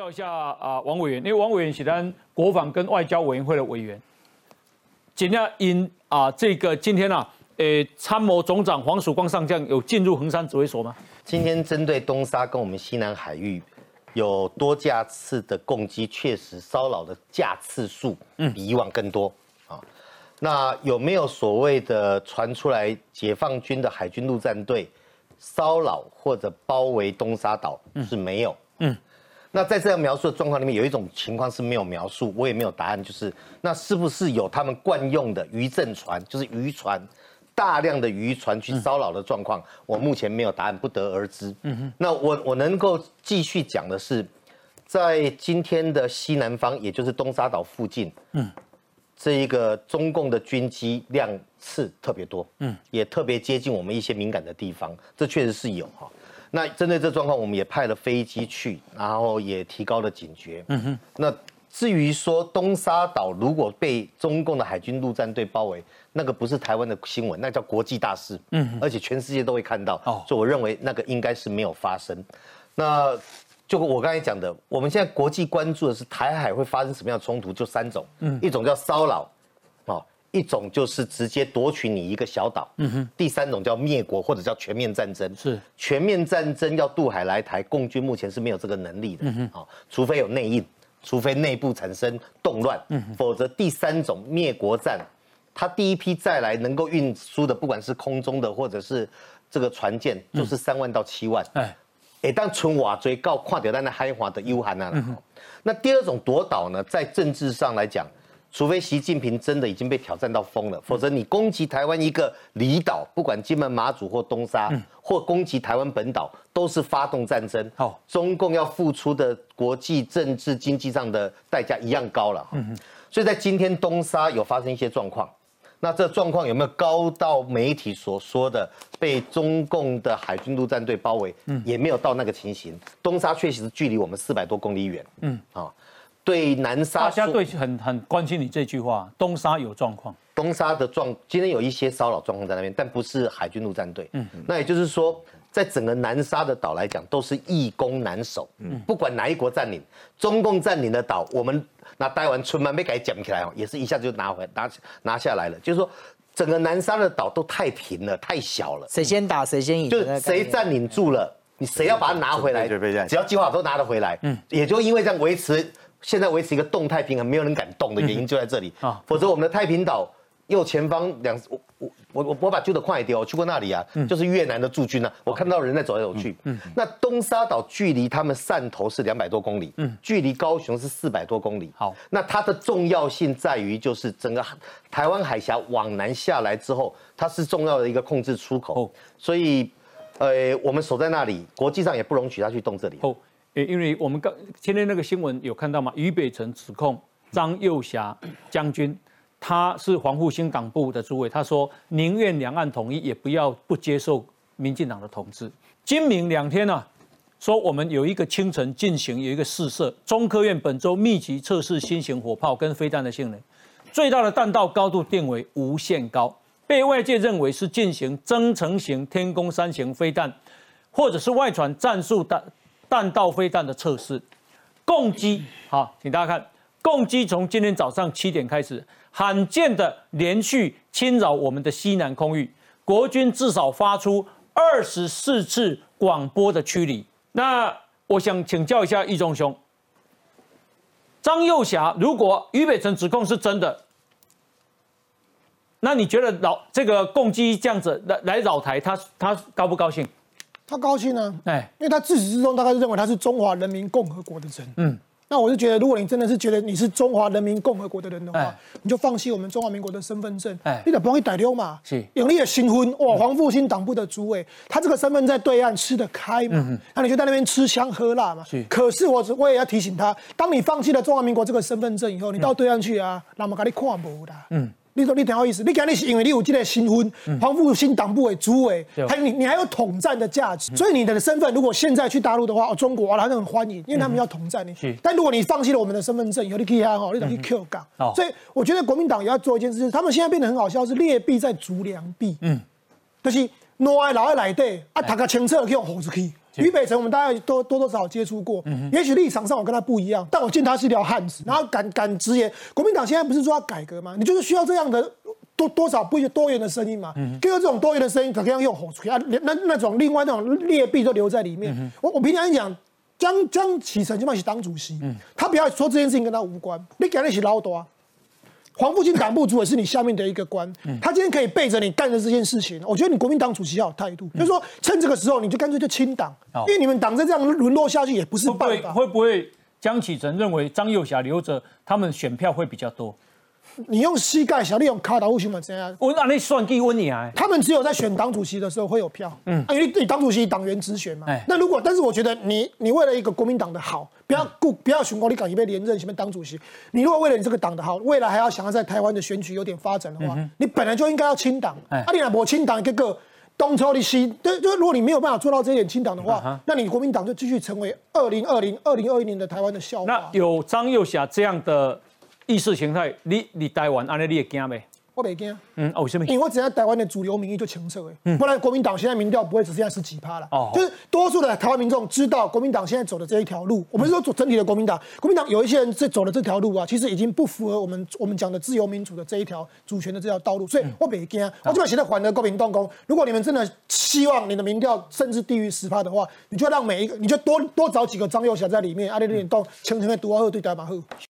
教一下啊，王委员，因为王委员是咱国防跟外交委员会的委员，今天因啊这个今天啊，诶参谋总长黄曙光上将有进入衡山指挥所吗？今天针对东沙跟我们西南海域有多架次的攻击，确实骚扰的架次数比以往更多啊。那有没有所谓的传出来解放军的海军陆战队骚扰或者包围东沙岛？是没有。嗯。那在这样描述的状况里面，有一种情况是没有描述，我也没有答案，就是那是不是有他们惯用的渔政船，就是渔船，大量的渔船去骚扰的状况？我目前没有答案，不得而知。嗯哼。那我我能够继续讲的是，在今天的西南方，也就是东沙岛附近，嗯，这一个中共的军机量次特别多，嗯，也特别接近我们一些敏感的地方，这确实是有哈。那针对这状况，我们也派了飞机去，然后也提高了警觉。嗯哼。那至于说东沙岛如果被中共的海军陆战队包围，那个不是台湾的新闻，那叫国际大事。嗯。而且全世界都会看到。哦。所以我认为那个应该是没有发生。那就我刚才讲的，我们现在国际关注的是台海会发生什么样的冲突，就三种。嗯。一种叫骚扰。一种就是直接夺取你一个小岛，嗯哼。第三种叫灭国或者叫全面战争，是。全面战争要渡海来台，共军目前是没有这个能力的，嗯哼。啊，除非有内应，除非内部产生动乱，嗯否则第三种灭国战，他第一批再来能够运输的，不管是空中的或者是这个船舰，就是三万到七万，哎，哎，当纯瓦追告跨掉在那嗨华的幽寒啊，那第二种夺岛呢，在政治上来讲。除非习近平真的已经被挑战到疯了，否则你攻击台湾一个离岛，不管金门、马祖或东沙，或攻击台湾本岛，都是发动战争。好，中共要付出的国际政治经济上的代价一样高了。嗯所以在今天东沙有发生一些状况，那这状况有没有高到媒体所说的被中共的海军陆战队包围？嗯，也没有到那个情形。东沙确实是距离我们四百多公里远。嗯，啊。对南沙，大家对很很关心你这句话。东沙有状况，东沙的状今天有一些骚扰状况在那边，但不是海军陆战队。嗯，那也就是说，在整个南沙的岛来讲，都是易攻难守。嗯，不管哪一国占领，中共占领的岛，我们那待完春曼没给讲起来哦，也是一下子就拿回拿拿下来了。就是说，整个南沙的岛都太平了，太小了。谁先打谁先赢，就是谁占领住了，你谁要把它拿回来，只要计划都拿得回来。嗯，也就因为这样维持。现在维持一个动态平衡，没有人敢动的原因就在这里啊！否则我们的太平岛右前方两，我我我我把旧的快一点，我去过那里啊，就是越南的驻军啊，我看到人在走来走去。嗯，那东沙岛距离他们汕头是两百多公里，嗯，距离高雄是四百多公里。好，那它的重要性在于，就是整个台湾海峡往南下来之后，它是重要的一个控制出口。所以，呃，我们守在那里，国际上也不容许他去动这里。诶，因为我们刚今天那个新闻有看到吗？俞北辰指控张幼霞将军，他是防护新党部的诸位，他说宁愿两岸统一，也不要不接受民进党的统治。今明两天呢，说我们有一个清晨进行有一个试射，中科院本周密集测试新型火炮跟飞弹的性能，最大的弹道高度定为无限高，被外界认为是进行增程型天宫三型飞弹，或者是外传战术弹。弹道飞弹的测试，共机好，请大家看，共机从今天早上七点开始，罕见的连续侵扰我们的西南空域，国军至少发出二十四次广播的驱离。那我想请教一下易中兄，张幼霞，如果俞北辰指控是真的，那你觉得老这个共机这样子来来扰台，他他高不高兴？他高兴呢，哎，因为他自始至终大概是认为他是中华人民共和国的人，嗯，那我就觉得，如果你真的是觉得你是中华人民共和国的人的话，你就放弃我们中华民国的身份证，哎，你得不容易逮溜嘛，是，永利的新婚，哇，黄复兴党部的主委，他这个身份在对岸吃得开嘛，那你就在那边吃香喝辣嘛，是，可是我我也要提醒他，当你放弃了中华民国这个身份证以后，你到对岸去啊，那么给你看不啦，嗯。你说你挺好意思，你讲你是因为你有这个新婚，黄复兴党部委主委，还你你还有统战的价值，所以你的身份如果现在去大陆的话，哦，中国啊，他很欢迎，因为他们要统战你。但如果你放弃了我们的身份证以后，你可以哈，你等于 Q 港。所以我觉得国民党也要做一件事，他们现在变得很好笑，是劣币在逐良币。嗯，就是挪来老爱来的啊，他个清澈去用猴子去。俞北辰我们大家都多多少少接触过，也许立场上我跟他不一样，但我见他是条汉子，然后敢敢直言，国民党现在不是说要改革吗？你就是需要这样的。多多少不多元的声音嘛，就有这种多元的声音，怎样用吼出去啊？那那种另外那种劣币都留在里面。我我平常讲，江江启臣起码是党主席，他不要说这件事情跟他无关。你讲的是老多啊，黄复兴党部主也是你下面的一个官，他今天可以背着你干的这件事情，我觉得你国民党主席要有态度，就是说趁这个时候你就干脆就清党，因为你们党再这样沦落下去也不是办法。会不会江启臣认为张幼霞留着，他们选票会比较多？你用膝盖小，你用卡达乌行嘛？这样？我那你算计温你啊？他们只有在选党主席的时候会有票，嗯，因为你党主席党员直选嘛。那如果，但是我觉得你你为了一个国民党的好，不要顾不要寻光，你敢一被连任前面当主席？你如果为了你这个党的好，未来还要想要在台湾的选举有点发展的话，你本来就应该要清党。阿你那我清党一个个东抽你西，对，就如果你没有办法做到这一点清党的话，那你国民党就继续成为二零二零二零二一年的台湾的笑话。那有张幼霞这样的。意识形态，你你台湾安尼你也惊没？我袂惊。嗯，为什么？因为我只要台湾的主流民意就清澈诶，不然国民党现在民调不会只剩下十几趴了。哦，就是多数的台湾民众知道国民党现在走的这一条路，我们是说整体的国民党，国民党有一些人在走的这条路啊，其实已经不符合我们我们讲的自由民主的这一条主权的这条道路，所以我袂惊。我就把现在还的国民党工，如果你们真的希望你的民调甚至低于十趴的话，你就让每一个，你就多多找几个张幼霞在里面，阿里里动，轻轻的读好对台湾好。